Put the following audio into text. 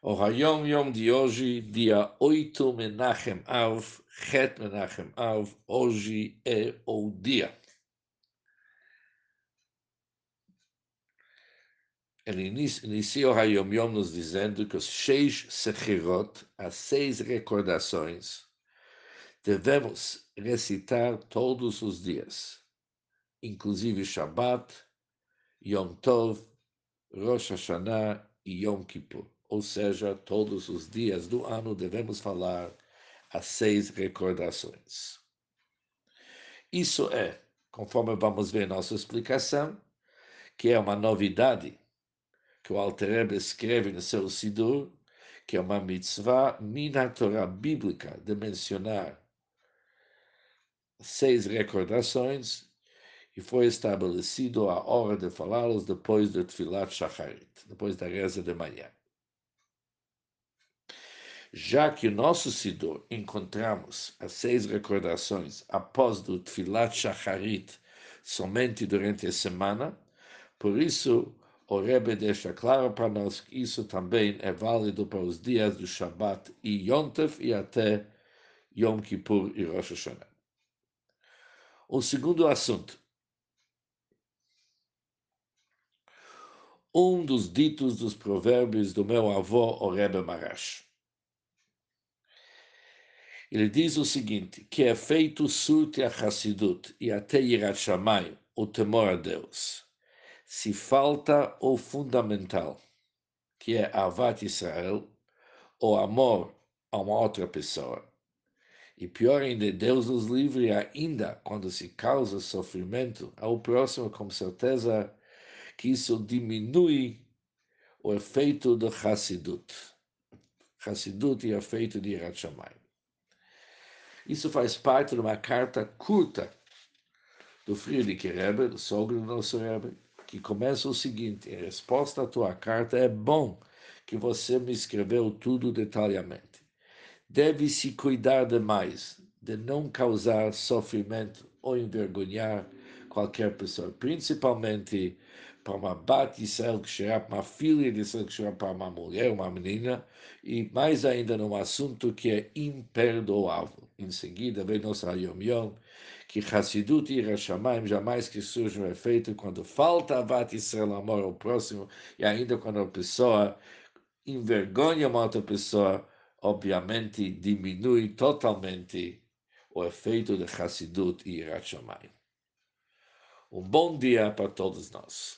O Hayom Yom de hoje, dia 8 Menachem Av, Het Menachem Av, hoje é o dia. Ele inicia o Hayom Yom nos dizendo que os seis Sechirot, as seis recordações, devemos recitar todos os dias, inclusive Shabbat, Yom Tov, Rosh Hashanah e Yom Kippur ou seja, todos os dias do ano devemos falar as seis recordações. Isso é, conforme vamos ver nossa explicação, que é uma novidade que o Alter Rebbe escreve no seu Sidur, que é uma mitzvah mina Torah bíblica de mencionar seis recordações e foi estabelecido a hora de falá-los depois do Tfilat Shacharit, depois da reza de manhã já que nosso Sidor encontramos as seis recordações após do Tfilat Shacharit somente durante a semana, por isso o Rebbe deixa claro para nós que isso também é válido para os dias do Shabbat e Yom Tov e até Yom Kippur e Rosh Hashanah. O segundo assunto. Um dos ditos dos provérbios do meu avô, o Rebbe Marash. Ele diz o seguinte, que é feito surte a Hassidut e até Yirat o temor a Deus, se falta o fundamental, que é Avat Israel, o amor a uma outra pessoa. E pior ainda, Deus nos livre ainda quando se causa sofrimento ao próximo, com certeza que isso diminui o efeito do Hassidut. Hassidut e o efeito de Shamayim. Isso faz parte de uma carta curta do Friedrich Rebbe, do sogro do nosso Rebbe, que começa o seguinte: em resposta à tua carta, é bom que você me escreveu tudo detalhadamente. Deve-se cuidar demais de não causar sofrimento ou envergonhar qualquer pessoa, principalmente para uma Bat Israel será uma filha de Israel será para uma mulher, uma menina, e mais ainda num assunto que é imperdoável. Em seguida, vem nosso Hayom Yom, que Hassidut e Rashamayim jamais que surge um efeito quando falta Bat Israel, amor ao próximo, e ainda quando a pessoa envergonha uma outra pessoa, obviamente diminui totalmente o efeito de Hassidut e Rashamayim. Um bom dia para todos nós.